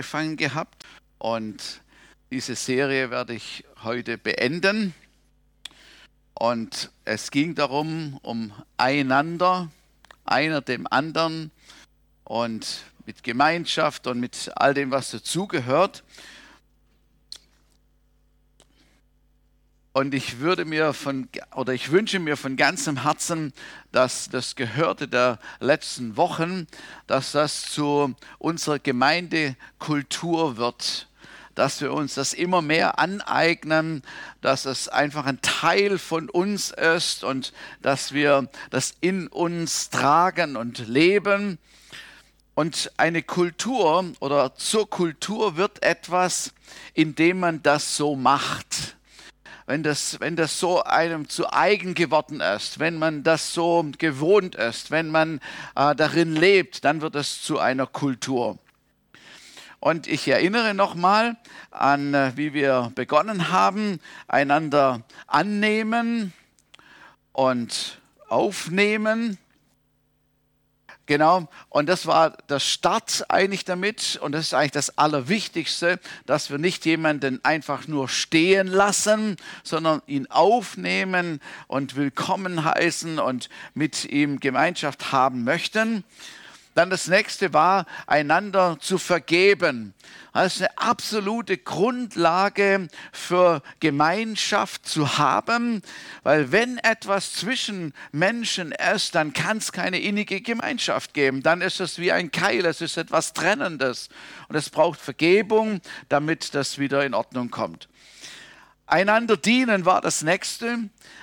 angefangen gehabt und diese Serie werde ich heute beenden. Und es ging darum, um einander, einer dem anderen und mit Gemeinschaft und mit all dem, was dazugehört. Und ich würde mir von, oder ich wünsche mir von ganzem Herzen, dass das Gehörte der letzten Wochen, dass das zu unserer Gemeindekultur wird. Dass wir uns das immer mehr aneignen, dass es einfach ein Teil von uns ist und dass wir das in uns tragen und leben. Und eine Kultur oder zur Kultur wird etwas, indem man das so macht wenn das, wenn das so einem zu eigen geworden ist, wenn man das so gewohnt ist, wenn man äh, darin lebt, dann wird es zu einer Kultur. Und ich erinnere nochmal an, äh, wie wir begonnen haben, einander annehmen und aufnehmen Genau, und das war der Start eigentlich damit und das ist eigentlich das Allerwichtigste, dass wir nicht jemanden einfach nur stehen lassen, sondern ihn aufnehmen und willkommen heißen und mit ihm Gemeinschaft haben möchten. Dann das nächste war, einander zu vergeben. Das ist eine absolute Grundlage für Gemeinschaft zu haben, weil wenn etwas zwischen Menschen ist, dann kann es keine innige Gemeinschaft geben. Dann ist es wie ein Keil, es ist etwas Trennendes. Und es braucht Vergebung, damit das wieder in Ordnung kommt. Einander dienen war das nächste.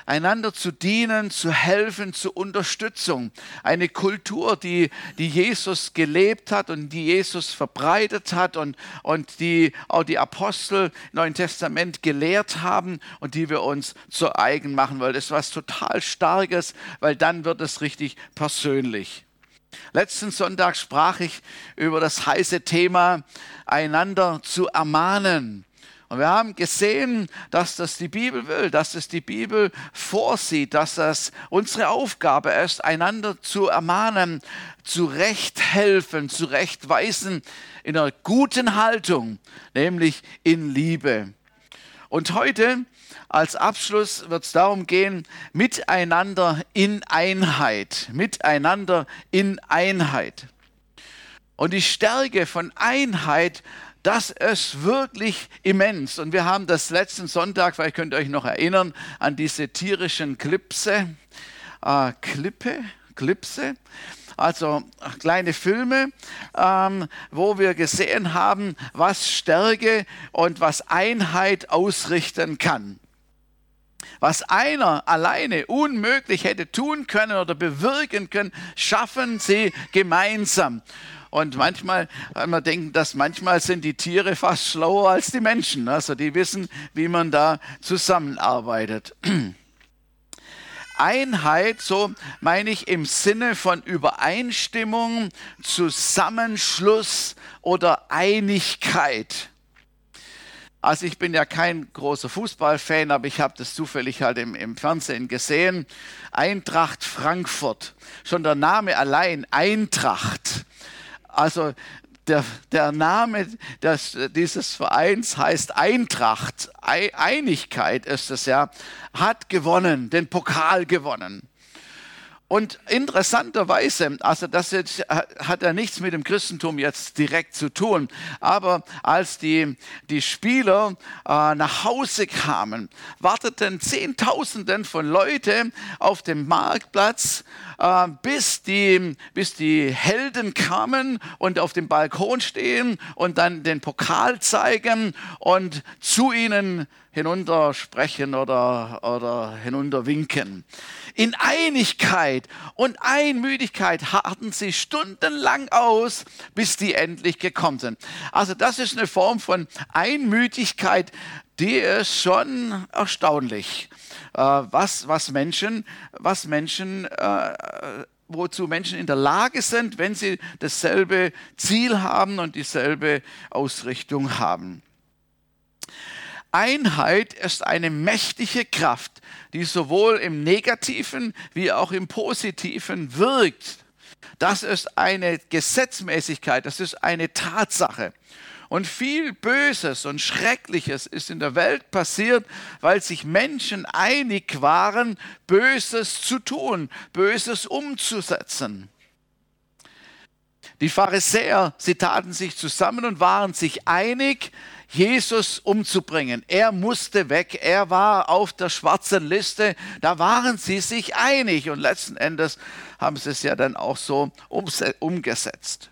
Einander zu dienen, zu helfen, zur Unterstützung. Eine Kultur, die, die Jesus gelebt hat und die Jesus verbreitet hat und, und die auch die Apostel im Neuen Testament gelehrt haben und die wir uns zu eigen machen wollen. Das ist was total Starkes, weil dann wird es richtig persönlich. Letzten Sonntag sprach ich über das heiße Thema, einander zu ermahnen. Und wir haben gesehen, dass das die Bibel will, dass es die Bibel vorsieht, dass das unsere Aufgabe ist, einander zu ermahnen, zurecht helfen, zurechtweisen in einer guten Haltung, nämlich in Liebe. Und heute als Abschluss wird es darum gehen, miteinander in Einheit, miteinander in Einheit. Und die Stärke von Einheit das ist wirklich immens. Und wir haben das letzten Sonntag, vielleicht könnt ihr euch noch erinnern, an diese tierischen Klipse, äh, Klippe, Klipse, also kleine Filme, ähm, wo wir gesehen haben, was Stärke und was Einheit ausrichten kann. Was einer alleine unmöglich hätte tun können oder bewirken können, schaffen sie gemeinsam. Und manchmal, man denkt, dass manchmal sind die Tiere fast schlauer als die Menschen. Also die wissen, wie man da zusammenarbeitet. Einheit, so meine ich im Sinne von Übereinstimmung, Zusammenschluss oder Einigkeit. Also ich bin ja kein großer Fußballfan, aber ich habe das zufällig halt im, im, Fernsehen gesehen. Eintracht Frankfurt. Schon der Name allein, Eintracht. Also der, der Name des, dieses Vereins heißt Eintracht, Einigkeit ist es ja, hat gewonnen, den Pokal gewonnen. Und interessanterweise, also das jetzt, hat ja nichts mit dem Christentum jetzt direkt zu tun, aber als die, die Spieler äh, nach Hause kamen, warteten Zehntausenden von Leuten auf dem Marktplatz, äh, bis, die, bis die Helden kamen und auf dem Balkon stehen und dann den Pokal zeigen und zu ihnen hinunter sprechen oder, oder hinunter winken. In Einigkeit und Einmütigkeit harten sie stundenlang aus, bis die endlich gekommen sind. Also das ist eine Form von Einmütigkeit, die ist schon erstaunlich, äh, was, was Menschen, was Menschen äh, wozu Menschen in der Lage sind, wenn sie dasselbe Ziel haben und dieselbe Ausrichtung haben. Einheit ist eine mächtige Kraft, die sowohl im negativen wie auch im positiven wirkt. Das ist eine Gesetzmäßigkeit, das ist eine Tatsache. Und viel Böses und Schreckliches ist in der Welt passiert, weil sich Menschen einig waren, Böses zu tun, Böses umzusetzen. Die Pharisäer, sie taten sich zusammen und waren sich einig, Jesus umzubringen. Er musste weg, er war auf der schwarzen Liste, da waren sie sich einig und letzten Endes haben sie es ja dann auch so umgesetzt.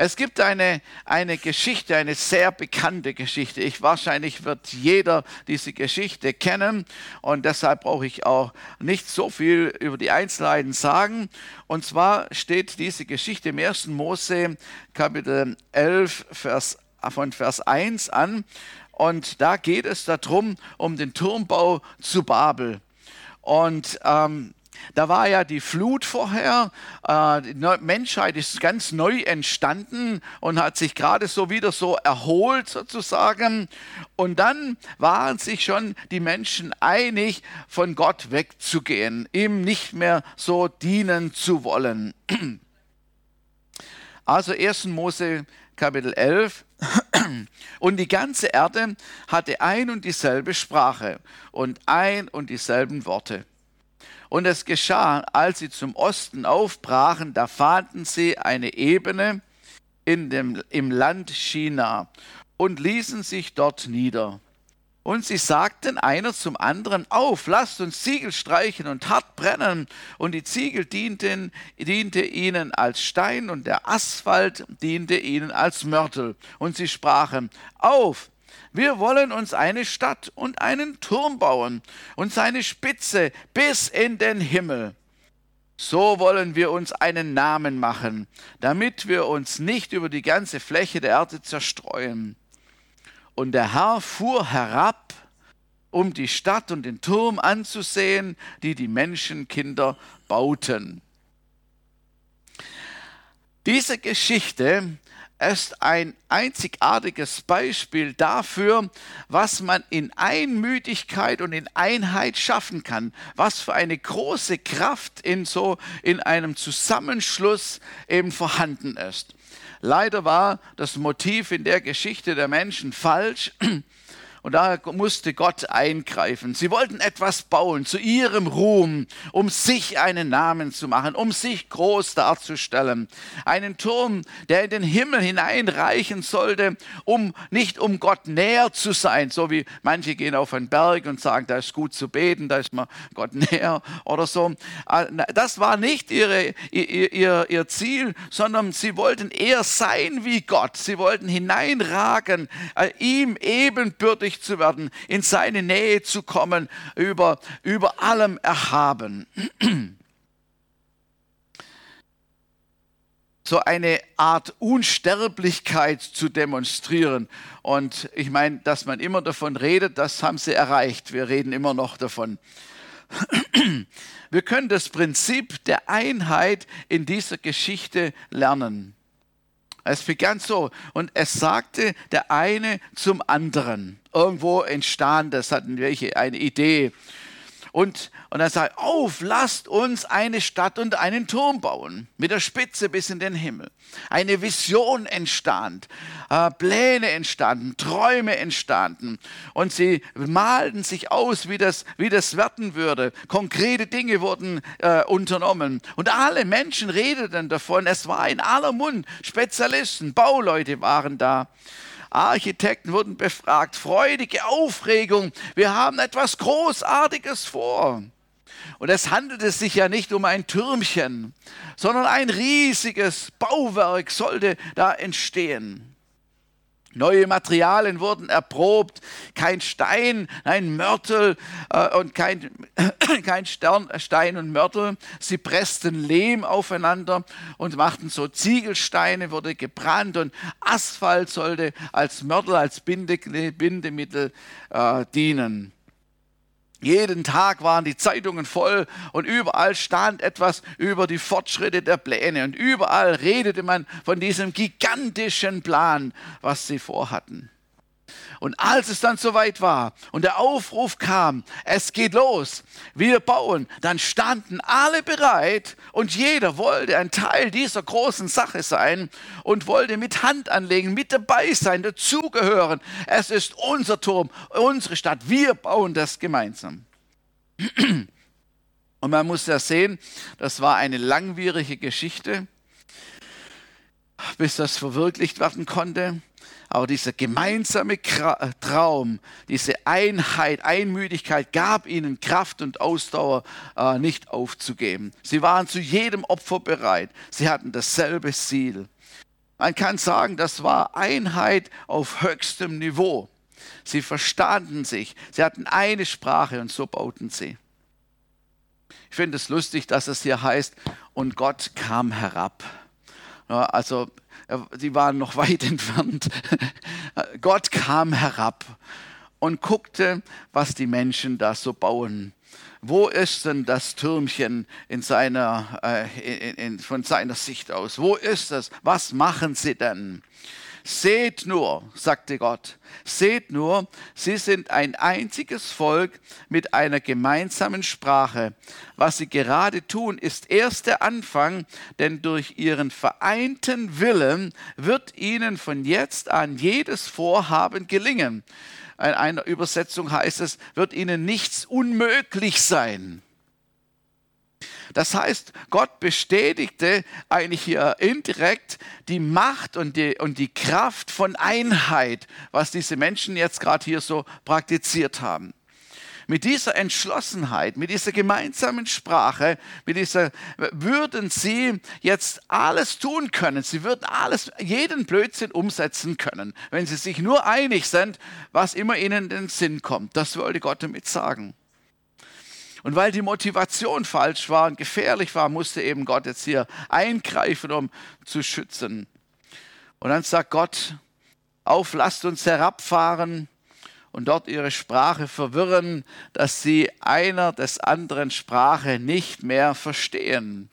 Es gibt eine, eine Geschichte, eine sehr bekannte Geschichte. Ich wahrscheinlich wird jeder diese Geschichte kennen und deshalb brauche ich auch nicht so viel über die Einzelheiten sagen. Und zwar steht diese Geschichte im 1. Mose Kapitel 11 Vers, von Vers 1 an und da geht es darum, um den Turmbau zu Babel. Und ähm, da war ja die Flut vorher, äh, die Menschheit ist ganz neu entstanden und hat sich gerade so wieder so erholt sozusagen. Und dann waren sich schon die Menschen einig, von Gott wegzugehen, ihm nicht mehr so dienen zu wollen. Also 1. Mose Kapitel 11. Und die ganze Erde hatte ein und dieselbe Sprache und ein und dieselben Worte. Und es geschah, als sie zum Osten aufbrachen, da fanden sie eine Ebene in dem, im Land China und ließen sich dort nieder. Und sie sagten einer zum anderen, auf, lasst uns Ziegel streichen und hart brennen. Und die Ziegel dienten, diente ihnen als Stein und der Asphalt diente ihnen als Mörtel. Und sie sprachen, auf, wir wollen uns eine Stadt und einen Turm bauen und seine Spitze bis in den Himmel. So wollen wir uns einen Namen machen, damit wir uns nicht über die ganze Fläche der Erde zerstreuen. Und der Herr fuhr herab, um die Stadt und den Turm anzusehen, die die Menschenkinder bauten. Diese Geschichte ist ein einzigartiges Beispiel dafür, was man in Einmütigkeit und in Einheit schaffen kann, was für eine große Kraft in so in einem Zusammenschluss eben vorhanden ist. Leider war das Motiv in der Geschichte der Menschen falsch. Und da musste Gott eingreifen. Sie wollten etwas bauen zu ihrem Ruhm, um sich einen Namen zu machen, um sich groß darzustellen. Einen Turm, der in den Himmel hineinreichen sollte, um nicht um Gott näher zu sein, so wie manche gehen auf einen Berg und sagen, da ist gut zu beten, da ist man Gott näher oder so. Ah, das war nicht ihre, ihr, ihr, ihr Ziel, sondern sie wollten eher sein wie Gott. Sie wollten hineinragen, äh, ihm ebenbürtig würdig zu werden, in seine Nähe zu kommen, über, über allem erhaben. so eine Art Unsterblichkeit zu demonstrieren. Und ich meine, dass man immer davon redet, das haben sie erreicht. Wir reden immer noch davon. Wir können das Prinzip der Einheit in dieser Geschichte lernen. Es begann so und es sagte der eine zum anderen. Irgendwo entstand das, hatten welche eine Idee. Und, und er sagt, auf, lasst uns eine Stadt und einen Turm bauen, mit der Spitze bis in den Himmel. Eine Vision entstand, äh, Pläne entstanden, Träume entstanden. Und sie malten sich aus, wie das, wie das werden würde. Konkrete Dinge wurden äh, unternommen. Und alle Menschen redeten davon. Es war in aller Mund. Spezialisten, Bauleute waren da. Architekten wurden befragt, freudige Aufregung, wir haben etwas Großartiges vor. Und es handelte sich ja nicht um ein Türmchen, sondern ein riesiges Bauwerk sollte da entstehen. Neue Materialien wurden erprobt, kein Stein, ein Mörtel äh, und kein, kein Stern, Stein und Mörtel. Sie pressten Lehm aufeinander und machten so Ziegelsteine, wurde gebrannt und Asphalt sollte als Mörtel, als Binde, Bindemittel äh, dienen. Jeden Tag waren die Zeitungen voll und überall stand etwas über die Fortschritte der Pläne und überall redete man von diesem gigantischen Plan, was sie vorhatten. Und als es dann soweit war und der Aufruf kam, es geht los, wir bauen, dann standen alle bereit und jeder wollte ein Teil dieser großen Sache sein und wollte mit Hand anlegen, mit dabei sein, dazugehören. Es ist unser Turm, unsere Stadt, wir bauen das gemeinsam. Und man muss ja sehen, das war eine langwierige Geschichte, bis das verwirklicht werden konnte. Aber dieser gemeinsame äh, Traum, diese Einheit, Einmütigkeit gab ihnen Kraft und Ausdauer, äh, nicht aufzugeben. Sie waren zu jedem Opfer bereit. Sie hatten dasselbe Ziel. Man kann sagen, das war Einheit auf höchstem Niveau. Sie verstanden sich. Sie hatten eine Sprache und so bauten sie. Ich finde es lustig, dass es hier heißt, und Gott kam herab. Also sie waren noch weit entfernt. Gott kam herab und guckte, was die Menschen da so bauen. Wo ist denn das Türmchen in seiner, äh, in, in, von seiner Sicht aus? Wo ist es? Was machen sie denn? Seht nur, sagte Gott, seht nur, sie sind ein einziges Volk mit einer gemeinsamen Sprache. Was sie gerade tun, ist erst der Anfang, denn durch ihren vereinten Willen wird ihnen von jetzt an jedes Vorhaben gelingen. In einer Übersetzung heißt es, wird ihnen nichts unmöglich sein. Das heißt, Gott bestätigte eigentlich hier indirekt die Macht und die, und die Kraft von Einheit, was diese Menschen jetzt gerade hier so praktiziert haben. Mit dieser Entschlossenheit, mit dieser gemeinsamen Sprache, mit dieser, würden sie jetzt alles tun können. Sie würden alles, jeden Blödsinn umsetzen können, wenn sie sich nur einig sind, was immer ihnen in den Sinn kommt. Das wollte Gott damit sagen. Und weil die Motivation falsch war und gefährlich war, musste eben Gott jetzt hier eingreifen, um zu schützen. Und dann sagt Gott, auf, lasst uns herabfahren und dort ihre Sprache verwirren, dass sie einer des anderen Sprache nicht mehr verstehen.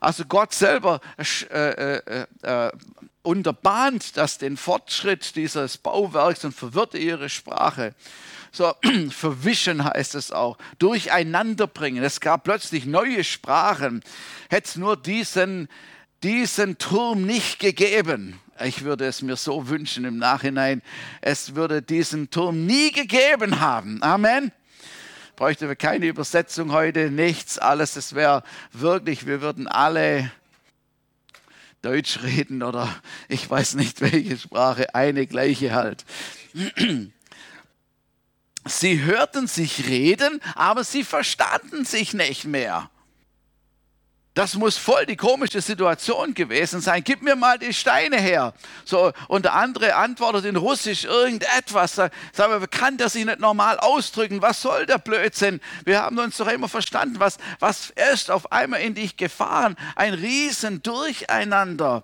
Also Gott selber äh, äh, äh, unterbahnt das den Fortschritt dieses Bauwerks und verwirrt ihre Sprache so verwischen heißt es auch, durcheinanderbringen. Es gab plötzlich neue Sprachen. Hätte es nur diesen, diesen Turm nicht gegeben. Ich würde es mir so wünschen im Nachhinein, es würde diesen Turm nie gegeben haben. Amen bräuchte wir keine Übersetzung heute, nichts, alles. Es wäre wirklich, wir würden alle Deutsch reden oder ich weiß nicht welche Sprache, eine gleiche halt. Sie hörten sich reden, aber sie verstanden sich nicht mehr. Das muss voll die komische Situation gewesen sein. Gib mir mal die Steine her. So, und der andere antwortet in Russisch irgendetwas. Sag mal, kann der sich nicht normal ausdrücken? Was soll der Blödsinn? Wir haben uns doch immer verstanden. Was, was ist auf einmal in dich gefahren? Ein Riesen Durcheinander.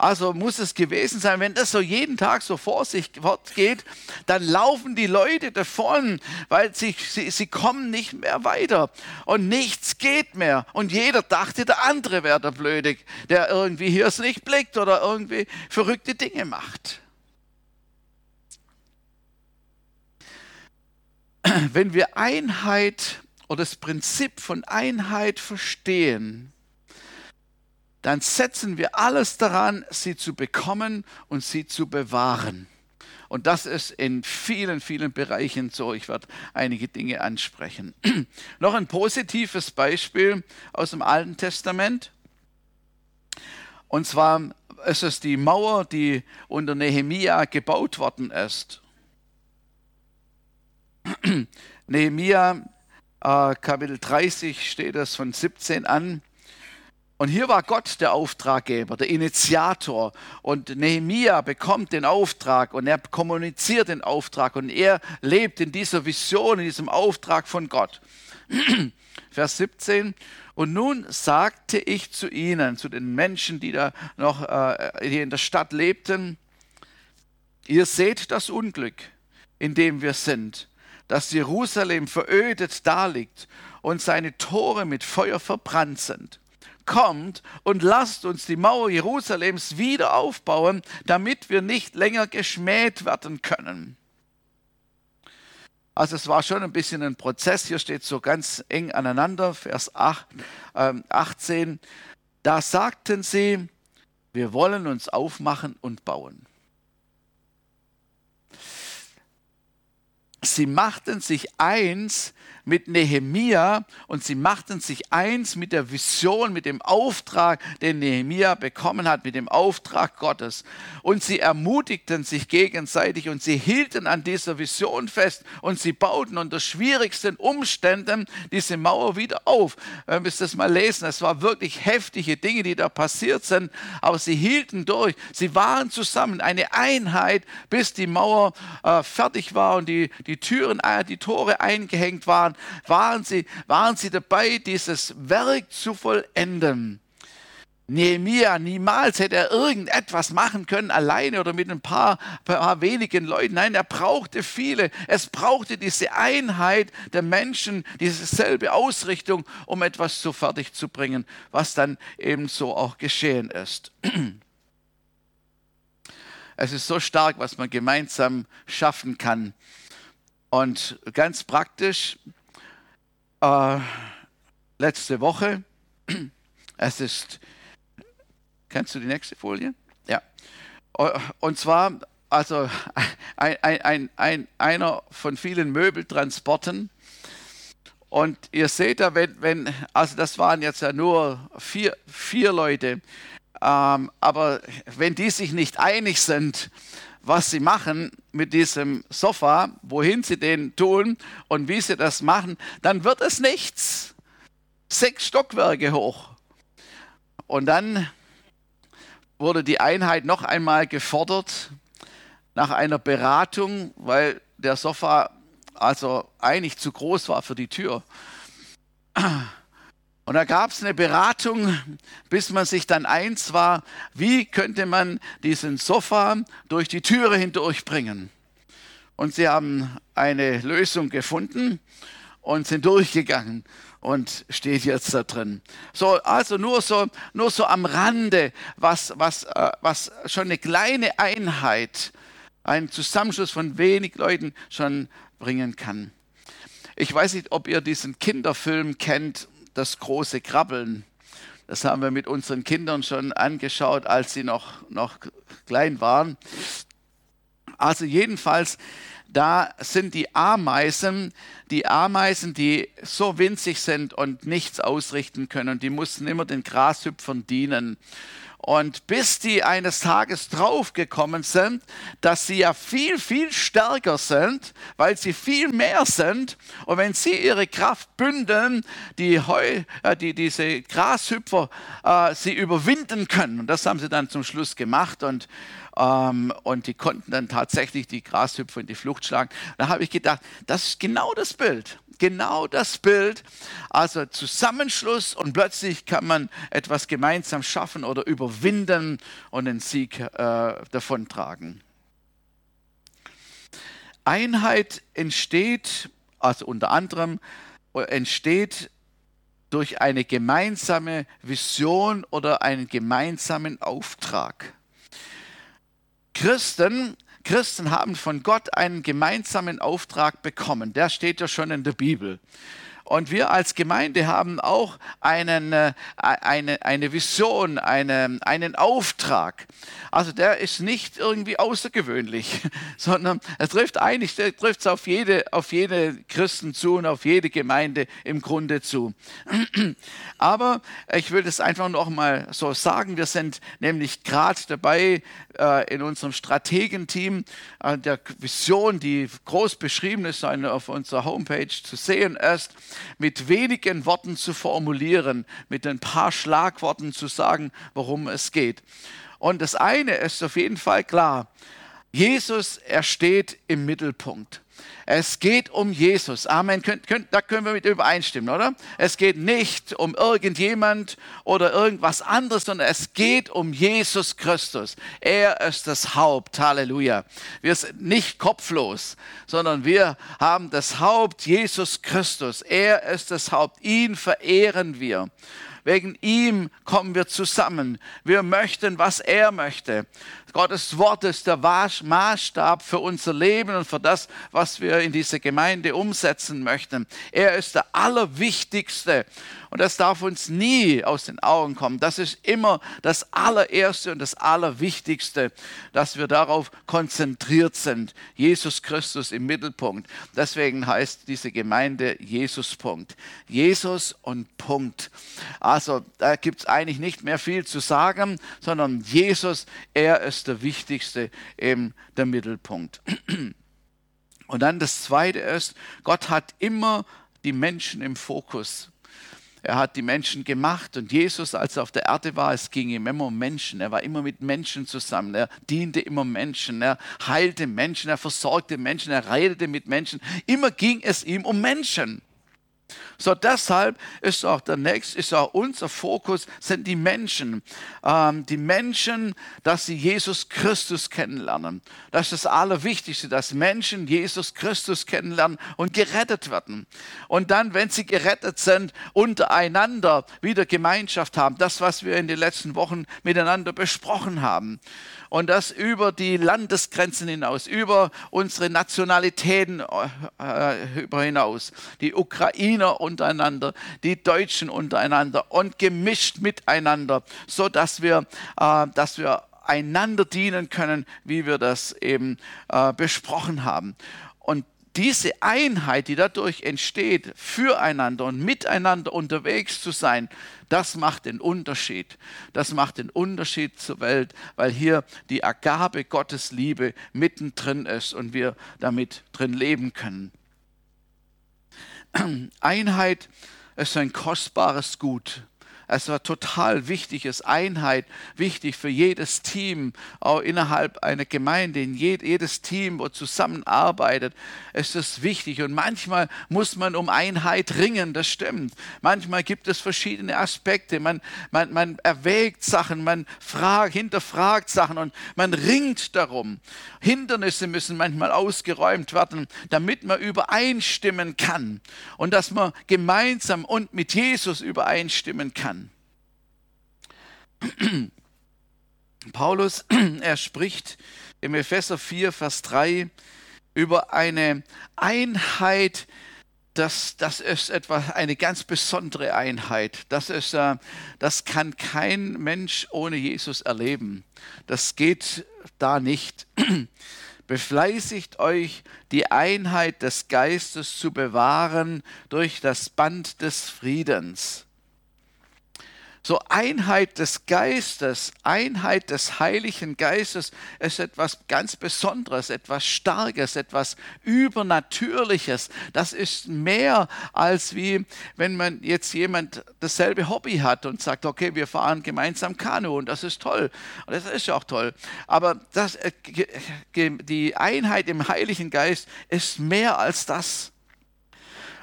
Also muss es gewesen sein, wenn das so jeden Tag so vor sich fortgeht, dann laufen die Leute davon, weil sie, sie, sie kommen nicht mehr weiter und nichts geht mehr. Und jeder dachte, der andere wäre der Blöde, der irgendwie hier es nicht blickt oder irgendwie verrückte Dinge macht. Wenn wir Einheit oder das Prinzip von Einheit verstehen, dann setzen wir alles daran, sie zu bekommen und sie zu bewahren. Und das ist in vielen, vielen Bereichen so. Ich werde einige Dinge ansprechen. Noch ein positives Beispiel aus dem Alten Testament. Und zwar ist es die Mauer, die unter Nehemia gebaut worden ist. Nehemia, äh, Kapitel 30 steht es von 17 an. Und hier war Gott der Auftraggeber, der Initiator. Und Nehemia bekommt den Auftrag und er kommuniziert den Auftrag und er lebt in dieser Vision, in diesem Auftrag von Gott. Vers 17. Und nun sagte ich zu ihnen, zu den Menschen, die da noch äh, hier in der Stadt lebten, ihr seht das Unglück, in dem wir sind, dass Jerusalem verödet daliegt und seine Tore mit Feuer verbrannt sind kommt und lasst uns die Mauer Jerusalems wieder aufbauen, damit wir nicht länger geschmäht werden können. Also es war schon ein bisschen ein Prozess. Hier steht so ganz eng aneinander, Vers 8, äh, 18. Da sagten sie, wir wollen uns aufmachen und bauen. Sie machten sich eins mit Nehemia und sie machten sich eins mit der Vision, mit dem Auftrag, den Nehemia bekommen hat, mit dem Auftrag Gottes. Und sie ermutigten sich gegenseitig und sie hielten an dieser Vision fest und sie bauten unter schwierigsten Umständen diese Mauer wieder auf. Wir müssen das mal lesen. Es waren wirklich heftige Dinge, die da passiert sind, aber sie hielten durch. Sie waren zusammen, eine Einheit, bis die Mauer äh, fertig war und die, die Türen, äh, die Tore eingehängt waren waren, waren sie, waren sie dabei, dieses Werk zu vollenden. Nehemia, niemals hätte er irgendetwas machen können, alleine oder mit ein paar, paar wenigen Leuten. Nein, er brauchte viele. Es brauchte diese Einheit der Menschen, diese selbe Ausrichtung, um etwas so fertig zu bringen, was dann eben so auch geschehen ist. Es ist so stark, was man gemeinsam schaffen kann. Und ganz praktisch, äh, letzte Woche, es ist, kennst du die nächste Folie? Ja. Und zwar, also ein, ein, ein, einer von vielen Möbeltransporten. Und ihr seht da, wenn, wenn, also das waren jetzt ja nur vier, vier Leute, ähm, aber wenn die sich nicht einig sind, was sie machen mit diesem Sofa, wohin sie den tun und wie sie das machen, dann wird es nichts. Sechs Stockwerke hoch. Und dann wurde die Einheit noch einmal gefordert nach einer Beratung, weil der Sofa also eigentlich zu groß war für die Tür. Und da gab es eine Beratung, bis man sich dann eins war, wie könnte man diesen Sofa durch die Türe hindurchbringen. Und sie haben eine Lösung gefunden und sind durchgegangen und steht jetzt da drin. So, also nur so, nur so am Rande, was, was, äh, was schon eine kleine Einheit, ein Zusammenschluss von wenig Leuten schon bringen kann. Ich weiß nicht, ob ihr diesen Kinderfilm kennt, das große Krabbeln. Das haben wir mit unseren Kindern schon angeschaut, als sie noch, noch klein waren. Also jedenfalls, da sind die Ameisen, die Ameisen, die so winzig sind und nichts ausrichten können. Die mussten immer den Grashüpfern dienen. Und bis die eines Tages draufgekommen sind, dass sie ja viel, viel stärker sind, weil sie viel mehr sind. Und wenn sie ihre Kraft bündeln, die, Heu, äh, die diese Grashüpfer äh, sie überwinden können. Und das haben sie dann zum Schluss gemacht. Und, ähm, und die konnten dann tatsächlich die Grashüpfer in die Flucht schlagen. Da habe ich gedacht, das ist genau das Bild genau das Bild. Also Zusammenschluss und plötzlich kann man etwas gemeinsam schaffen oder überwinden und den Sieg äh, davontragen. Einheit entsteht, also unter anderem entsteht durch eine gemeinsame Vision oder einen gemeinsamen Auftrag. Christen Christen haben von Gott einen gemeinsamen Auftrag bekommen. Der steht ja schon in der Bibel. Und wir als Gemeinde haben auch einen, äh, eine, eine Vision, eine, einen Auftrag. Also der ist nicht irgendwie außergewöhnlich, sondern er trifft eigentlich, trifft es auf jede, auf jede Christen zu und auf jede Gemeinde im Grunde zu. Aber ich will das einfach noch mal so sagen. Wir sind nämlich gerade dabei, äh, in unserem Strategenteam äh, der Vision, die groß beschrieben ist auf unserer Homepage zu sehen ist, mit wenigen Worten zu formulieren, mit ein paar Schlagworten zu sagen, worum es geht. Und das eine ist auf jeden Fall klar. Jesus, er steht im Mittelpunkt. Es geht um Jesus. Amen. Könnt, könnt, da können wir mit übereinstimmen, oder? Es geht nicht um irgendjemand oder irgendwas anderes, sondern es geht um Jesus Christus. Er ist das Haupt. Halleluja. Wir sind nicht kopflos, sondern wir haben das Haupt Jesus Christus. Er ist das Haupt. Ihn verehren wir. Wegen ihm kommen wir zusammen. Wir möchten, was er möchte. Gottes Wort ist der Maßstab für unser Leben und für das, was wir in dieser Gemeinde umsetzen möchten. Er ist der Allerwichtigste. Und das darf uns nie aus den Augen kommen. Das ist immer das Allererste und das Allerwichtigste, dass wir darauf konzentriert sind. Jesus Christus im Mittelpunkt. Deswegen heißt diese Gemeinde Jesus-Punkt. Jesus und Punkt. Also da gibt es eigentlich nicht mehr viel zu sagen, sondern Jesus, er ist der Wichtigste, eben der Mittelpunkt. Und dann das Zweite ist, Gott hat immer die Menschen im Fokus. Er hat die Menschen gemacht und Jesus, als er auf der Erde war, es ging ihm immer um Menschen. Er war immer mit Menschen zusammen. Er diente immer Menschen. Er heilte Menschen. Er versorgte Menschen. Er redete mit Menschen. Immer ging es ihm um Menschen. So deshalb ist auch der nächste, ist auch unser Fokus, sind die Menschen. Ähm, die Menschen, dass sie Jesus Christus kennenlernen. Das ist das Allerwichtigste, dass Menschen Jesus Christus kennenlernen und gerettet werden. Und dann, wenn sie gerettet sind, untereinander wieder Gemeinschaft haben. Das, was wir in den letzten Wochen miteinander besprochen haben und das über die Landesgrenzen hinaus, über unsere Nationalitäten äh, über hinaus. Die Ukrainer untereinander, die Deutschen untereinander und gemischt miteinander, so dass wir, äh, dass wir einander dienen können, wie wir das eben äh, besprochen haben. Und diese Einheit, die dadurch entsteht, füreinander und miteinander unterwegs zu sein, das macht den Unterschied. Das macht den Unterschied zur Welt, weil hier die Agabe Gottes Liebe mittendrin ist und wir damit drin leben können. Einheit ist ein kostbares Gut. Es war total wichtig, es Einheit, wichtig für jedes Team, auch innerhalb einer Gemeinde, in jedes Team, wo zusammenarbeitet, ist es wichtig. Und manchmal muss man um Einheit ringen, das stimmt. Manchmal gibt es verschiedene Aspekte. Man, man, man erwägt Sachen, man fragt, hinterfragt Sachen und man ringt darum. Hindernisse müssen manchmal ausgeräumt werden, damit man übereinstimmen kann und dass man gemeinsam und mit Jesus übereinstimmen kann. Paulus, er spricht im Epheser 4, Vers 3 über eine Einheit, das, das ist etwa eine ganz besondere Einheit. Das, ist, äh, das kann kein Mensch ohne Jesus erleben. Das geht da nicht. Befleißigt euch, die Einheit des Geistes zu bewahren durch das Band des Friedens. So Einheit des Geistes, Einheit des Heiligen Geistes ist etwas ganz Besonderes, etwas Starkes, etwas Übernatürliches. Das ist mehr als wie, wenn man jetzt jemand dasselbe Hobby hat und sagt, okay, wir fahren gemeinsam Kanu und das ist toll. Und das ist auch toll. Aber das, äh, die Einheit im Heiligen Geist ist mehr als das.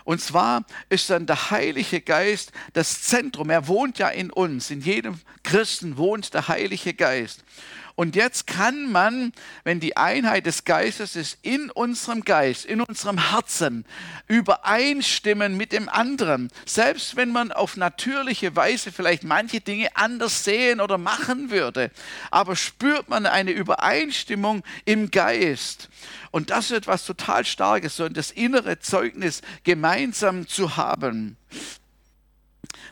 Und zwar ist dann der Heilige Geist das Zentrum. Er wohnt ja in uns. In jedem Christen wohnt der Heilige Geist. Und jetzt kann man, wenn die Einheit des Geistes ist, in unserem Geist, in unserem Herzen übereinstimmen mit dem anderen. Selbst wenn man auf natürliche Weise vielleicht manche Dinge anders sehen oder machen würde. Aber spürt man eine Übereinstimmung im Geist. Und das ist etwas total Starkes, so das innere Zeugnis gemeinsam zu haben.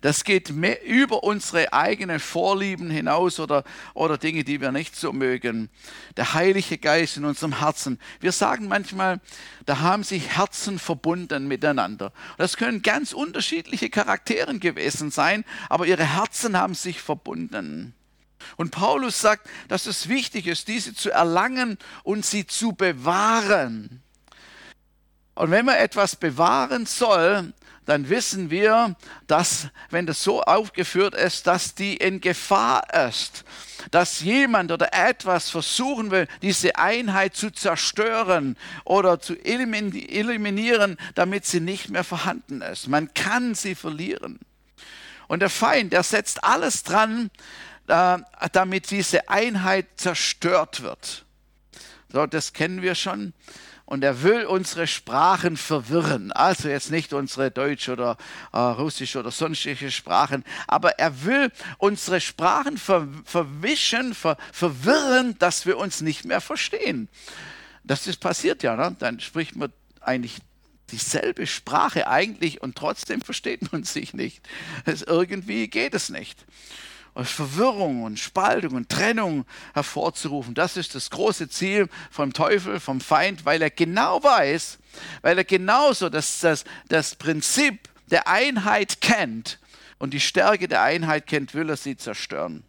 Das geht über unsere eigenen Vorlieben hinaus oder, oder Dinge, die wir nicht so mögen. Der Heilige Geist in unserem Herzen. Wir sagen manchmal, da haben sich Herzen verbunden miteinander. Das können ganz unterschiedliche Charakteren gewesen sein, aber ihre Herzen haben sich verbunden. Und Paulus sagt, dass es wichtig ist, diese zu erlangen und sie zu bewahren. Und wenn man etwas bewahren soll, dann wissen wir, dass, wenn das so aufgeführt ist, dass die in Gefahr ist, dass jemand oder etwas versuchen will, diese Einheit zu zerstören oder zu eliminieren, damit sie nicht mehr vorhanden ist. Man kann sie verlieren. Und der Feind, der setzt alles dran, äh, damit diese Einheit zerstört wird. So, das kennen wir schon. Und er will unsere Sprachen verwirren. Also jetzt nicht unsere Deutsch oder äh, Russisch oder sonstige Sprachen, aber er will unsere Sprachen ver verwischen, ver verwirren, dass wir uns nicht mehr verstehen. Das ist passiert ja. Ne? Dann spricht man eigentlich dieselbe Sprache eigentlich und trotzdem versteht man sich nicht. Es, irgendwie geht es nicht. Verwirrung und Spaltung und Trennung hervorzurufen, das ist das große Ziel vom Teufel, vom Feind, weil er genau weiß, weil er genauso das, das, das Prinzip der Einheit kennt und die Stärke der Einheit kennt, will er sie zerstören.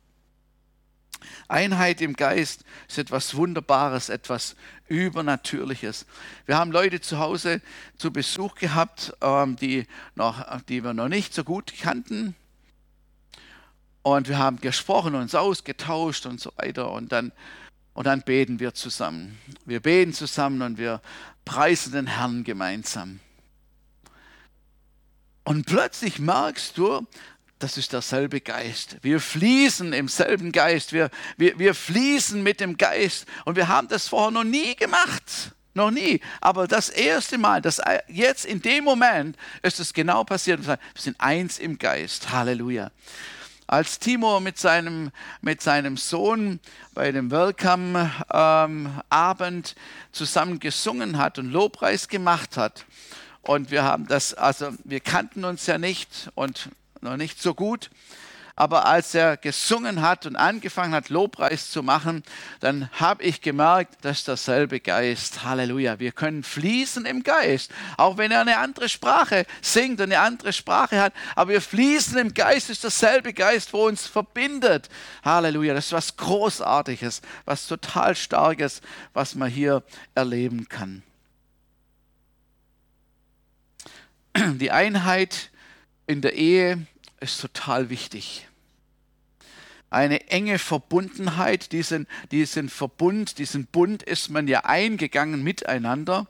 Einheit im Geist ist etwas Wunderbares, etwas Übernatürliches. Wir haben Leute zu Hause zu Besuch gehabt, ähm, die, noch, die wir noch nicht so gut kannten. Und wir haben gesprochen, uns ausgetauscht und so weiter. Und dann, und dann beten wir zusammen. Wir beten zusammen und wir preisen den Herrn gemeinsam. Und plötzlich merkst du, das ist derselbe Geist. Wir fließen im selben Geist. Wir, wir, wir fließen mit dem Geist. Und wir haben das vorher noch nie gemacht. Noch nie. Aber das erste Mal, das jetzt in dem Moment ist es genau passiert. Wir sind eins im Geist. Halleluja. Als Timo mit seinem, mit seinem Sohn bei dem Welcome-Abend ähm, zusammen gesungen hat und Lobpreis gemacht hat, und wir haben das, also wir kannten uns ja nicht und noch nicht so gut. Aber als er gesungen hat und angefangen hat, Lobpreis zu machen, dann habe ich gemerkt, das ist derselbe Geist. Halleluja. Wir können fließen im Geist. Auch wenn er eine andere Sprache singt und eine andere Sprache hat. Aber wir fließen im Geist, ist derselbe Geist, wo uns verbindet. Halleluja. Das ist was Großartiges, was total Starkes, was man hier erleben kann. Die Einheit in der Ehe ist total wichtig. Eine enge Verbundenheit, diesen, diesen Verbund, diesen Bund ist man ja eingegangen miteinander.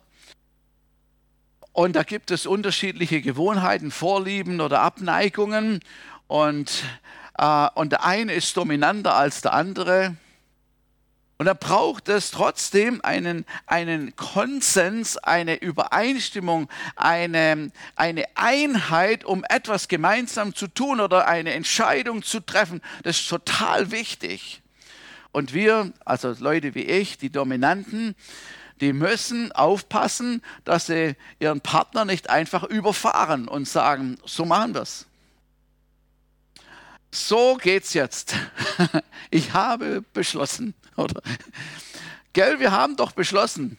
Und da gibt es unterschiedliche Gewohnheiten, Vorlieben oder Abneigungen. Und, äh, und der eine ist dominanter als der andere. Und da braucht es trotzdem einen, einen Konsens, eine Übereinstimmung, eine, eine Einheit, um etwas gemeinsam zu tun oder eine Entscheidung zu treffen. Das ist total wichtig. Und wir, also Leute wie ich, die Dominanten, die müssen aufpassen, dass sie ihren Partner nicht einfach überfahren und sagen, so machen wir es. So geht's jetzt. Ich habe beschlossen. Oder? Gell, wir haben doch beschlossen.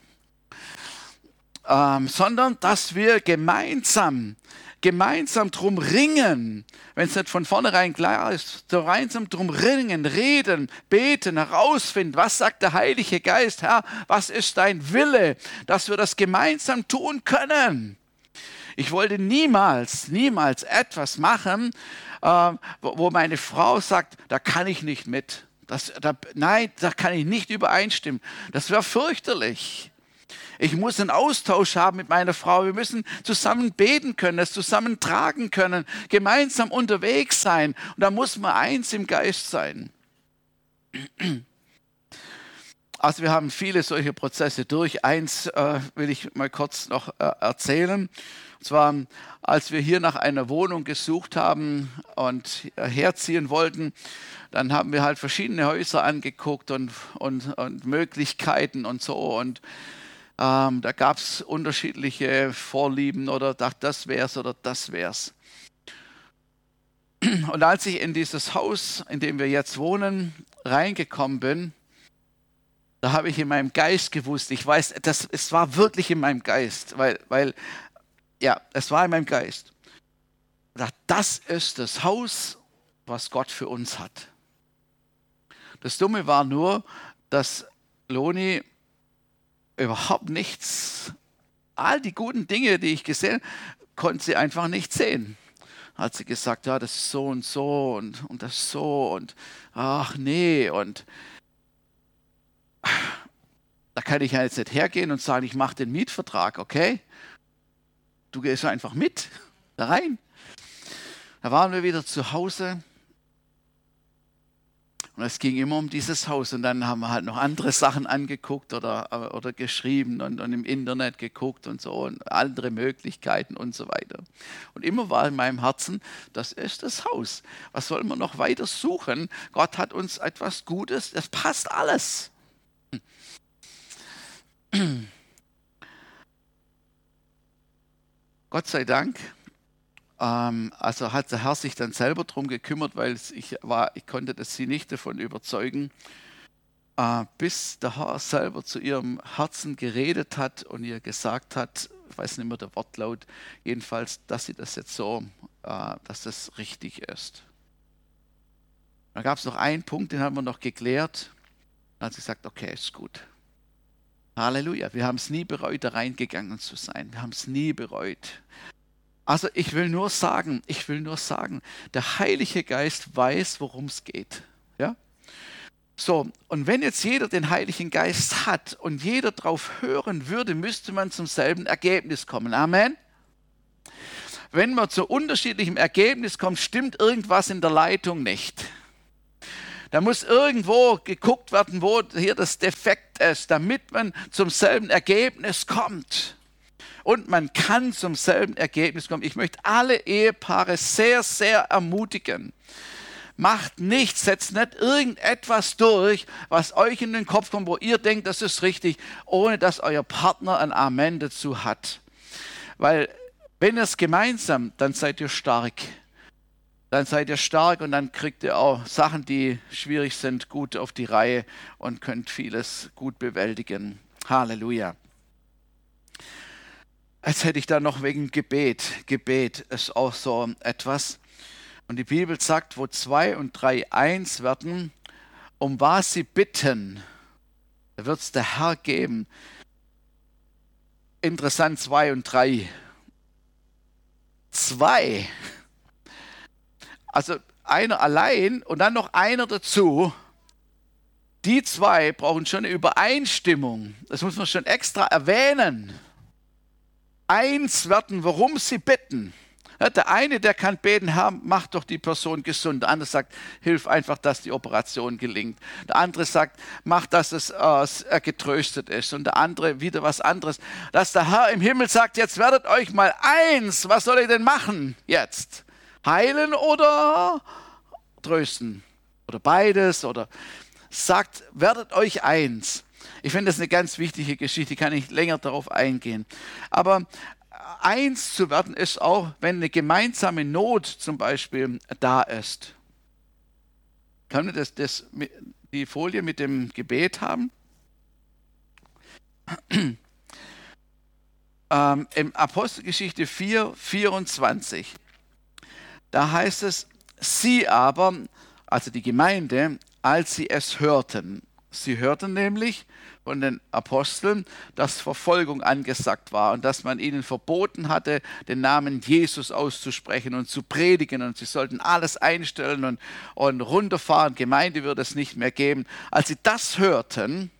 Ähm, sondern dass wir gemeinsam, gemeinsam drum ringen, wenn es nicht von vornherein klar ist, gemeinsam drum ringen, reden, beten, herausfinden, was sagt der Heilige Geist, Herr, was ist dein Wille, dass wir das gemeinsam tun können. Ich wollte niemals, niemals etwas machen, äh, wo meine Frau sagt, da kann ich nicht mit. Das, da, nein, da kann ich nicht übereinstimmen. Das wäre fürchterlich. Ich muss einen Austausch haben mit meiner Frau. Wir müssen zusammen beten können, es zusammen tragen können, gemeinsam unterwegs sein. Und da muss man eins im Geist sein. Also wir haben viele solche Prozesse durch. Eins äh, will ich mal kurz noch äh, erzählen. Und zwar, als wir hier nach einer Wohnung gesucht haben und herziehen wollten, dann haben wir halt verschiedene Häuser angeguckt und, und, und Möglichkeiten und so. Und ähm, da gab es unterschiedliche Vorlieben oder dachte, das wär's oder das wär's. Und als ich in dieses Haus, in dem wir jetzt wohnen, reingekommen bin, da habe ich in meinem Geist gewusst, ich weiß, das, es war wirklich in meinem Geist, weil, weil ja, es war in meinem Geist. Das ist das Haus, was Gott für uns hat. Das Dumme war nur, dass Loni überhaupt nichts, all die guten Dinge, die ich gesehen konnte sie einfach nicht sehen. Hat sie gesagt, ja, das ist so und so und, und das so und ach nee und da kann ich ja jetzt nicht hergehen und sagen, ich mache den Mietvertrag, okay? Du gehst einfach mit da rein. Da waren wir wieder zu Hause Und es ging immer um dieses Haus. Und dann haben wir halt noch andere Sachen angeguckt oder, oder geschrieben und, und im Internet geguckt und so und andere Möglichkeiten und so weiter. Und immer war in meinem Herzen, das ist das Haus. Was sollen wir noch weiter suchen? Gott hat uns etwas Gutes, das passt alles. Gott sei Dank ähm, also hat der Herr sich dann selber darum gekümmert, weil ich, war, ich konnte das sie nicht davon überzeugen, äh, bis der Herr selber zu ihrem Herzen geredet hat und ihr gesagt hat, ich weiß nicht mehr der Wortlaut, jedenfalls, dass sie das jetzt so, äh, dass das richtig ist. Da gab es noch einen Punkt, den haben wir noch geklärt. Hat sie gesagt, okay, ist gut. Halleluja. Wir haben es nie bereut, da reingegangen zu sein. Wir haben es nie bereut. Also ich will nur sagen, ich will nur sagen, der Heilige Geist weiß, worum es geht. Ja? So, und wenn jetzt jeder den Heiligen Geist hat und jeder darauf hören würde, müsste man zum selben Ergebnis kommen. Amen. Wenn man zu unterschiedlichem Ergebnis kommt, stimmt irgendwas in der Leitung nicht. Da muss irgendwo geguckt werden, wo hier das Defekt ist, damit man zum selben Ergebnis kommt und man kann zum selben Ergebnis kommen. Ich möchte alle Ehepaare sehr, sehr ermutigen. Macht nichts, setzt nicht irgendetwas durch, was euch in den Kopf kommt, wo ihr denkt, das ist richtig, ohne dass euer Partner ein Amen dazu hat. Weil wenn ihr es gemeinsam, dann seid ihr stark. Dann seid ihr stark und dann kriegt ihr auch Sachen, die schwierig sind, gut auf die Reihe und könnt vieles gut bewältigen. Halleluja. Als hätte ich da noch wegen Gebet. Gebet ist auch so etwas. Und die Bibel sagt, wo zwei und drei eins werden, um was sie bitten, da wird es der Herr geben. Interessant, zwei und drei. Zwei. Also einer allein und dann noch einer dazu. Die zwei brauchen schon eine Übereinstimmung. Das muss man schon extra erwähnen eins werden, worum sie bitten. Der eine, der kann beten, Herr, mach doch die Person gesund. Der andere sagt, hilf einfach, dass die Operation gelingt. Der andere sagt, mach, dass es äh, getröstet ist. Und der andere wieder was anderes. Dass der Herr im Himmel sagt, jetzt werdet euch mal eins. Was soll ich denn machen jetzt? Heilen oder trösten? Oder beides? Oder sagt, werdet euch eins. Ich finde das eine ganz wichtige Geschichte, kann ich länger darauf eingehen. Aber eins zu werden ist auch, wenn eine gemeinsame Not zum Beispiel da ist. Kann das, das, die Folie mit dem Gebet haben? ähm, Im Apostelgeschichte 4, 24, da heißt es, sie aber, also die Gemeinde, als sie es hörten, Sie hörten nämlich von den Aposteln, dass Verfolgung angesagt war und dass man ihnen verboten hatte, den Namen Jesus auszusprechen und zu predigen und sie sollten alles einstellen und, und runterfahren. Gemeinde würde es nicht mehr geben. Als sie das hörten,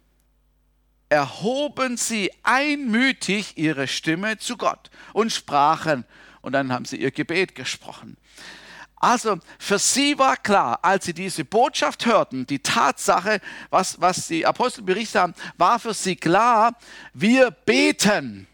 erhoben sie einmütig ihre Stimme zu Gott und sprachen. Und dann haben sie ihr Gebet gesprochen. Also für sie war klar, als sie diese Botschaft hörten, die Tatsache, was, was die Apostel berichtet haben, war für sie klar, wir beten.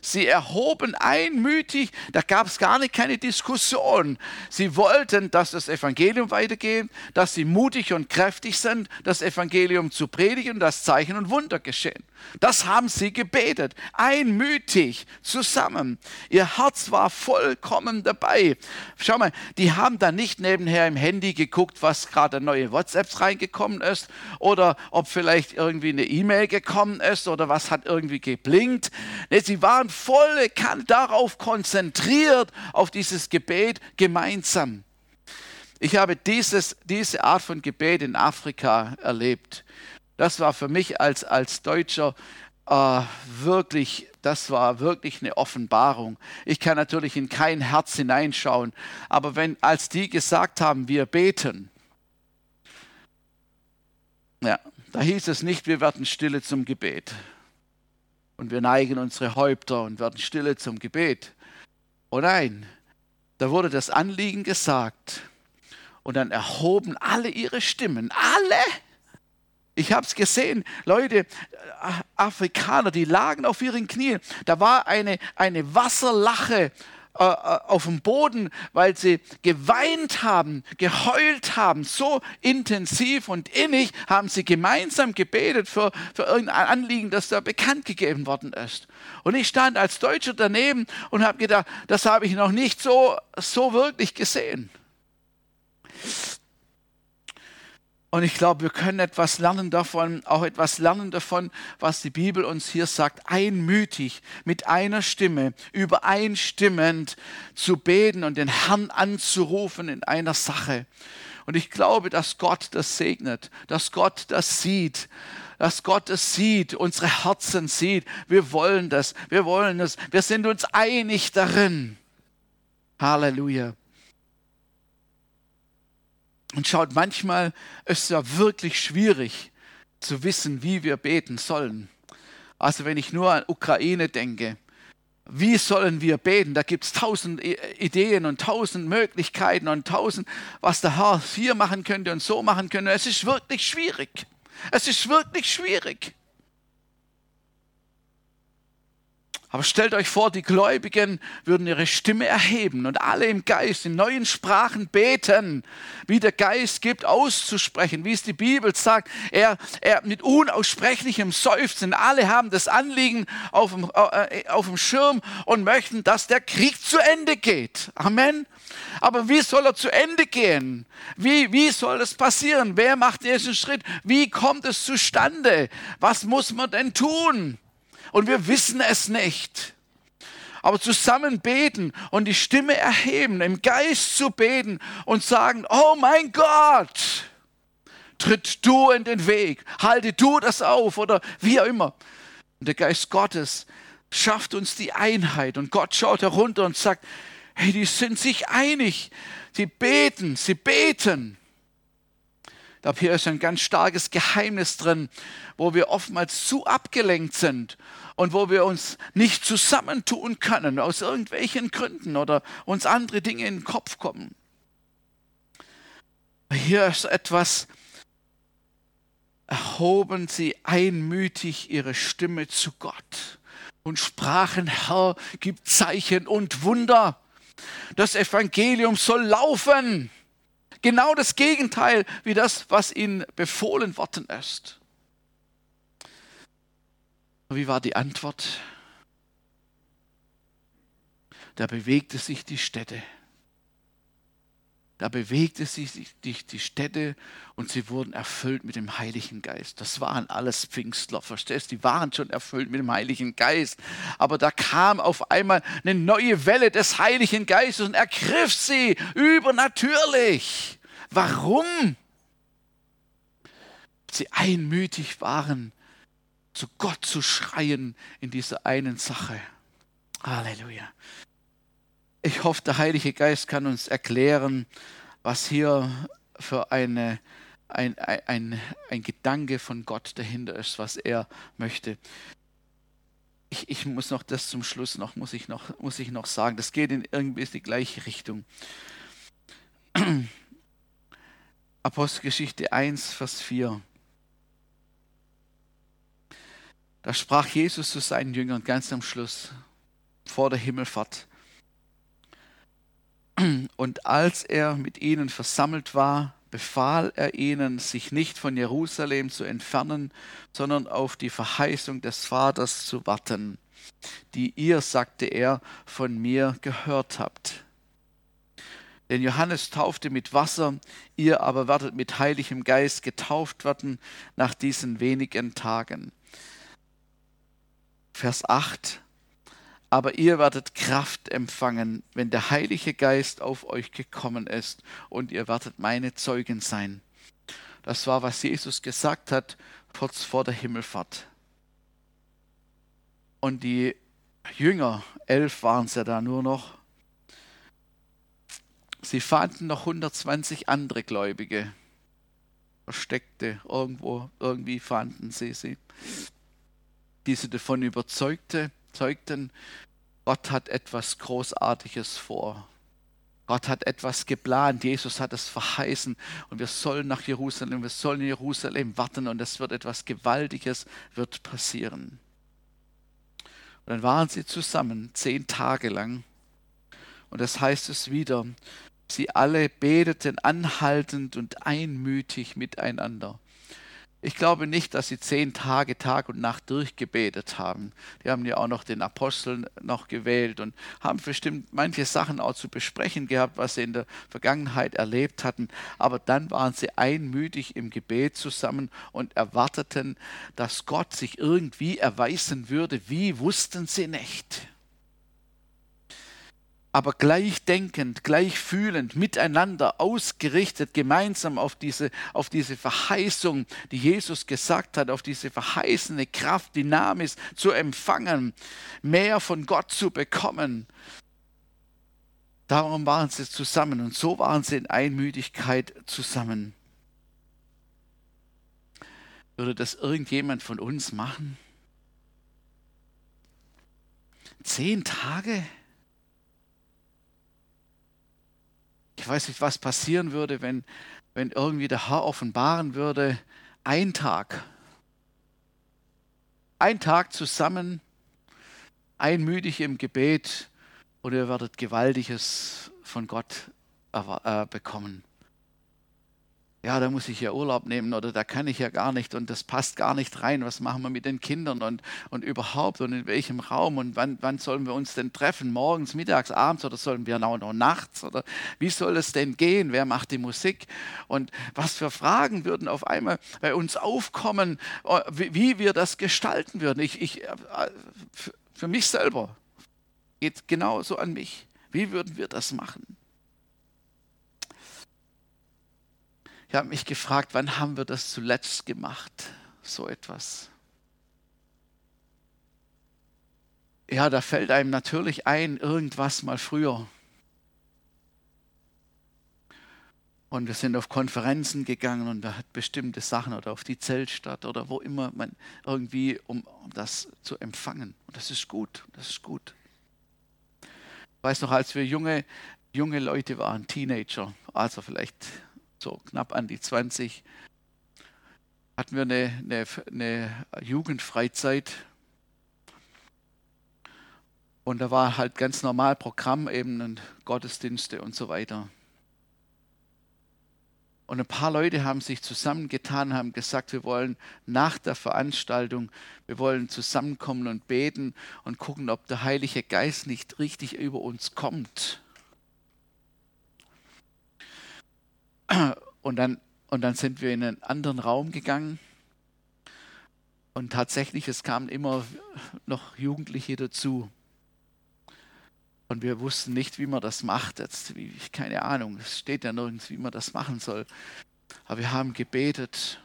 Sie erhoben einmütig, da gab es gar nicht keine Diskussion. Sie wollten, dass das Evangelium weitergeht, dass sie mutig und kräftig sind, das Evangelium zu predigen, dass Zeichen und Wunder geschehen. Das haben sie gebetet, einmütig zusammen. Ihr Herz war vollkommen dabei. Schau mal, die haben da nicht nebenher im Handy geguckt, was gerade neue WhatsApps reingekommen ist oder ob vielleicht irgendwie eine E-Mail gekommen ist oder was hat irgendwie geblinkt. Nee, sie waren volle Kanne darauf konzentriert, auf dieses Gebet gemeinsam. Ich habe dieses, diese Art von Gebet in Afrika erlebt. Das war für mich als, als Deutscher äh, wirklich, das war wirklich eine Offenbarung. Ich kann natürlich in kein Herz hineinschauen, aber wenn, als die gesagt haben, wir beten, ja, da hieß es nicht, wir werden stille zum Gebet und wir neigen unsere Häupter und werden stille zum Gebet. Oh nein, da wurde das Anliegen gesagt Und dann erhoben alle ihre Stimmen. Alle! Ich habe es gesehen, Leute, Afrikaner, die lagen auf ihren Knien. Da war eine, eine Wasserlache äh, äh, auf dem Boden, weil sie geweint haben, geheult haben, so intensiv und innig haben sie gemeinsam gebetet für, für irgendein Anliegen, das da bekannt gegeben worden ist. Und ich stand als Deutscher daneben und habe gedacht, das habe ich noch nicht so, so wirklich gesehen. Und ich glaube, wir können etwas lernen davon, auch etwas lernen davon, was die Bibel uns hier sagt, einmütig mit einer Stimme, übereinstimmend zu beten und den Herrn anzurufen in einer Sache. Und ich glaube, dass Gott das segnet, dass Gott das sieht, dass Gott es sieht, unsere Herzen sieht. Wir wollen das, wir wollen es, wir sind uns einig darin. Halleluja. Und schaut, manchmal ist es ja wirklich schwierig zu wissen, wie wir beten sollen. Also wenn ich nur an Ukraine denke, wie sollen wir beten? Da gibt es tausend Ideen und tausend Möglichkeiten und tausend, was der Herr hier machen könnte und so machen könnte. Es ist wirklich schwierig. Es ist wirklich schwierig. Aber stellt euch vor, die Gläubigen würden ihre Stimme erheben und alle im Geist in neuen Sprachen beten, wie der Geist gibt, auszusprechen, wie es die Bibel sagt. Er, er mit unaussprechlichem Seufzen. Alle haben das Anliegen auf dem, äh, auf dem Schirm und möchten, dass der Krieg zu Ende geht. Amen. Aber wie soll er zu Ende gehen? Wie, wie soll das passieren? Wer macht diesen Schritt? Wie kommt es zustande? Was muss man denn tun? Und wir wissen es nicht. Aber zusammen beten und die Stimme erheben, im Geist zu beten und sagen, oh mein Gott, tritt du in den Weg, halte du das auf oder wie auch immer. Und der Geist Gottes schafft uns die Einheit und Gott schaut herunter und sagt, hey, die sind sich einig, sie beten, sie beten. Ich glaube, hier ist ein ganz starkes Geheimnis drin, wo wir oftmals zu abgelenkt sind und wo wir uns nicht zusammentun können aus irgendwelchen Gründen oder uns andere Dinge in den Kopf kommen. Hier ist etwas, erhoben sie einmütig ihre Stimme zu Gott und sprachen, Herr, gib Zeichen und Wunder. Das Evangelium soll laufen. Genau das Gegenteil wie das, was ihnen befohlen worden ist. Wie war die Antwort? Da bewegte sich die Städte. Da bewegte sich die, die Städte und sie wurden erfüllt mit dem Heiligen Geist. Das waren alles Pfingstler, verstehst du? Die waren schon erfüllt mit dem Heiligen Geist. Aber da kam auf einmal eine neue Welle des Heiligen Geistes und ergriff sie übernatürlich. Warum? Sie einmütig waren, zu Gott zu schreien in dieser einen Sache. Halleluja. Ich hoffe, der Heilige Geist kann uns erklären, was hier für eine, ein, ein, ein Gedanke von Gott dahinter ist, was er möchte. Ich, ich, muss noch das zum Schluss noch muss, ich noch, muss ich noch sagen. Das geht in irgendwie die gleiche Richtung. Apostelgeschichte 1, Vers 4. Da sprach Jesus zu seinen Jüngern ganz am Schluss, vor der Himmelfahrt. Und als er mit ihnen versammelt war, befahl er ihnen, sich nicht von Jerusalem zu entfernen, sondern auf die Verheißung des Vaters zu warten, die ihr, sagte er, von mir gehört habt. Denn Johannes taufte mit Wasser, ihr aber werdet mit heiligem Geist getauft werden nach diesen wenigen Tagen. Vers 8. Aber ihr werdet Kraft empfangen, wenn der Heilige Geist auf euch gekommen ist und ihr werdet meine Zeugen sein. Das war, was Jesus gesagt hat, kurz vor der Himmelfahrt. Und die Jünger, elf waren es ja da nur noch, sie fanden noch 120 andere Gläubige. Versteckte, irgendwo, irgendwie fanden sie sie die sie davon überzeugte, zeugten, Gott hat etwas Großartiges vor. Gott hat etwas geplant, Jesus hat es verheißen und wir sollen nach Jerusalem, wir sollen in Jerusalem warten und es wird etwas Gewaltiges wird passieren. Und dann waren sie zusammen zehn Tage lang und das heißt es wieder, sie alle beteten anhaltend und einmütig miteinander. Ich glaube nicht, dass sie zehn Tage Tag und Nacht durchgebetet haben. Die haben ja auch noch den Aposteln noch gewählt und haben bestimmt manche Sachen auch zu besprechen gehabt, was sie in der Vergangenheit erlebt hatten. Aber dann waren sie einmütig im Gebet zusammen und erwarteten, dass Gott sich irgendwie erweisen würde. Wie wussten sie nicht? Aber gleichdenkend, gleichfühlend, miteinander ausgerichtet, gemeinsam auf diese, auf diese Verheißung, die Jesus gesagt hat, auf diese verheißene Kraft, Dynamis zu empfangen, mehr von Gott zu bekommen. Darum waren sie zusammen und so waren sie in Einmütigkeit zusammen. Würde das irgendjemand von uns machen? Zehn Tage? Ich weiß nicht, was passieren würde, wenn, wenn irgendwie der Herr offenbaren würde, ein Tag. Ein Tag zusammen, einmütig im Gebet und ihr werdet Gewaltiges von Gott äh, bekommen ja, da muss ich ja Urlaub nehmen oder da kann ich ja gar nicht und das passt gar nicht rein. Was machen wir mit den Kindern und, und überhaupt und in welchem Raum und wann, wann sollen wir uns denn treffen? Morgens, mittags, abends oder sollen wir auch noch nachts? Oder wie soll es denn gehen? Wer macht die Musik? Und was für Fragen würden auf einmal bei uns aufkommen, äh, wie, wie wir das gestalten würden? Ich, ich, äh, für mich selber geht genauso an mich. Wie würden wir das machen? Ich habe mich gefragt, wann haben wir das zuletzt gemacht, so etwas? Ja, da fällt einem natürlich ein, irgendwas mal früher. Und wir sind auf Konferenzen gegangen und da hat bestimmte Sachen oder auf die Zeltstadt oder wo immer man irgendwie, um, um das zu empfangen. Und das ist gut, das ist gut. Ich weiß noch, als wir junge, junge Leute waren, Teenager, also vielleicht so knapp an die 20, hatten wir eine, eine, eine Jugendfreizeit. Und da war halt ganz normal Programm, eben Gottesdienste und so weiter. Und ein paar Leute haben sich zusammengetan, haben gesagt, wir wollen nach der Veranstaltung, wir wollen zusammenkommen und beten und gucken, ob der Heilige Geist nicht richtig über uns kommt. Und dann, und dann sind wir in einen anderen Raum gegangen. Und tatsächlich, es kamen immer noch Jugendliche dazu. Und wir wussten nicht, wie man das macht. Jetzt, wie, keine Ahnung, es steht ja nirgends, wie man das machen soll. Aber wir haben gebetet,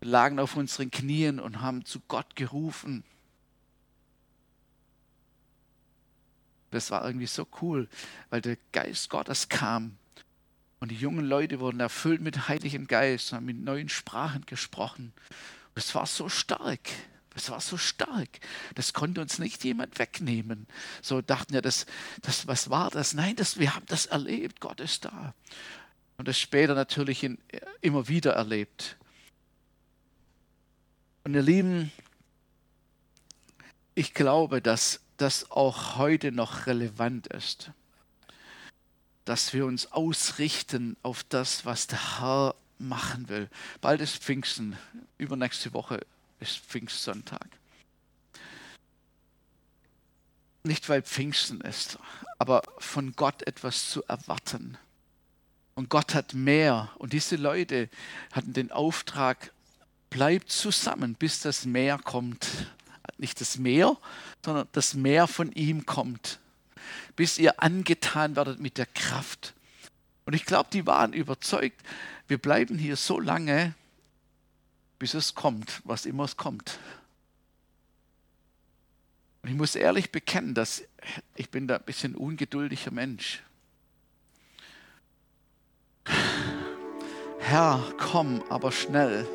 wir lagen auf unseren Knien und haben zu Gott gerufen. Das war irgendwie so cool, weil der Geist Gottes kam und die jungen Leute wurden erfüllt mit Heiligem Geist, haben mit neuen Sprachen gesprochen. Und es war so stark. Es war so stark. Das konnte uns nicht jemand wegnehmen. So dachten ja, das, das, was war das? Nein, das, wir haben das erlebt. Gott ist da. Und das später natürlich in, immer wieder erlebt. Und ihr Lieben, ich glaube, dass das auch heute noch relevant ist dass wir uns ausrichten auf das, was der Herr machen will. Bald ist Pfingsten, übernächste Woche ist Pfingstsonntag. Nicht weil Pfingsten ist, aber von Gott etwas zu erwarten. Und Gott hat mehr. Und diese Leute hatten den Auftrag, bleibt zusammen, bis das Meer kommt. Nicht das Meer, sondern das Meer von ihm kommt bis ihr angetan werdet mit der Kraft. Und ich glaube, die waren überzeugt, wir bleiben hier so lange, bis es kommt, was immer es kommt. Und ich muss ehrlich bekennen, dass ich bin da ein bisschen ungeduldiger Mensch. Herr, komm aber schnell.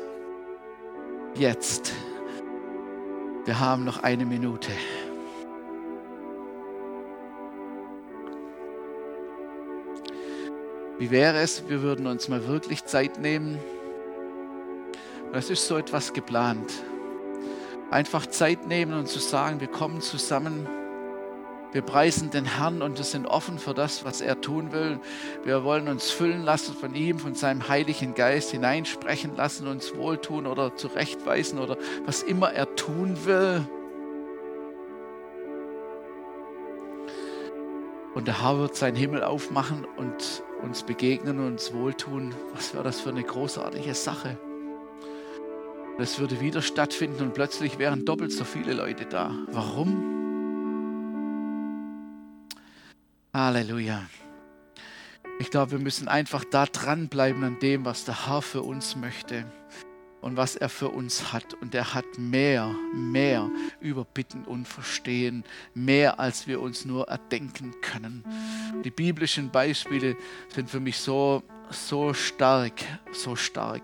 Jetzt. Wir haben noch eine Minute. Wie wäre es, wir würden uns mal wirklich Zeit nehmen? Es ist so etwas geplant. Einfach Zeit nehmen und zu sagen, wir kommen zusammen. Wir preisen den Herrn und wir sind offen für das, was er tun will. Wir wollen uns füllen lassen von ihm, von seinem Heiligen Geist hineinsprechen lassen, uns wohltun oder zurechtweisen oder was immer er tun will. Und der Herr wird seinen Himmel aufmachen und uns begegnen und uns wohltun. Was wäre das für eine großartige Sache? Das würde wieder stattfinden und plötzlich wären doppelt so viele Leute da. Warum? Halleluja. Ich glaube, wir müssen einfach da dranbleiben an dem, was der Herr für uns möchte und was er für uns hat. Und er hat mehr, mehr über Bitten und Verstehen, mehr als wir uns nur erdenken können. Die biblischen Beispiele sind für mich so, so stark, so stark.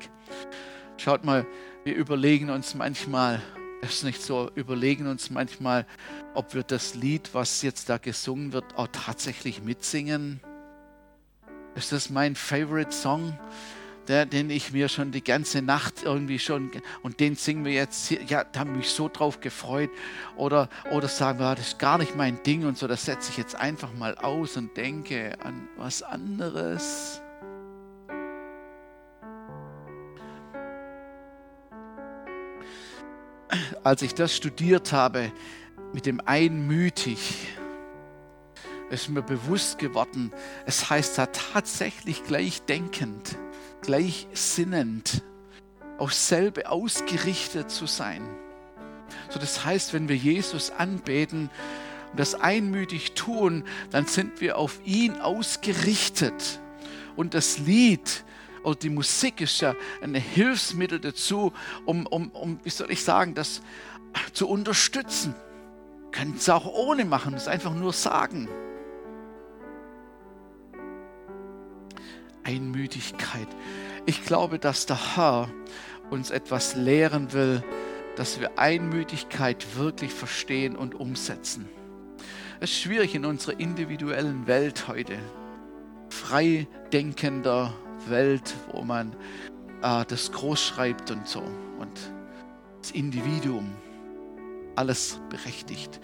Schaut mal, wir überlegen uns manchmal, es ist nicht so, überlegen uns manchmal, ob wir das Lied, was jetzt da gesungen wird, auch tatsächlich mitsingen. Ist das mein Favorite Song? Der, den ich mir schon die ganze Nacht irgendwie schon, und den singen wir jetzt, ja, da habe ich mich so drauf gefreut. Oder, oder sagen wir, das ist gar nicht mein Ding und so, das setze ich jetzt einfach mal aus und denke an was anderes. Als ich das studiert habe, mit dem Einmütig, ist mir bewusst geworden, es heißt da tatsächlich gleichdenkend gleichsinnend, auf selbe ausgerichtet zu sein. So, das heißt, wenn wir Jesus anbeten und das einmütig tun, dann sind wir auf ihn ausgerichtet. Und das Lied oder die Musik ist ja ein Hilfsmittel dazu, um, um, um wie soll ich sagen, das zu unterstützen. Können es auch ohne machen, es einfach nur sagen. Einmütigkeit. Ich glaube, dass der Herr uns etwas lehren will, dass wir Einmütigkeit wirklich verstehen und umsetzen. Es ist schwierig in unserer individuellen Welt heute, frei denkender Welt, wo man äh, das groß schreibt und so und das Individuum alles berechtigt.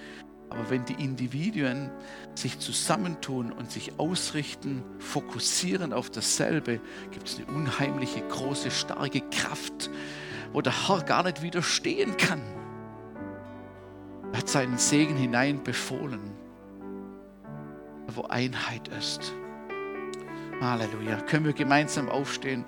Aber wenn die Individuen sich zusammentun und sich ausrichten, fokussieren auf dasselbe, gibt es eine unheimliche, große, starke Kraft, wo der Herr gar nicht widerstehen kann. Er hat seinen Segen hinein befohlen, wo Einheit ist. Halleluja. Können wir gemeinsam aufstehen?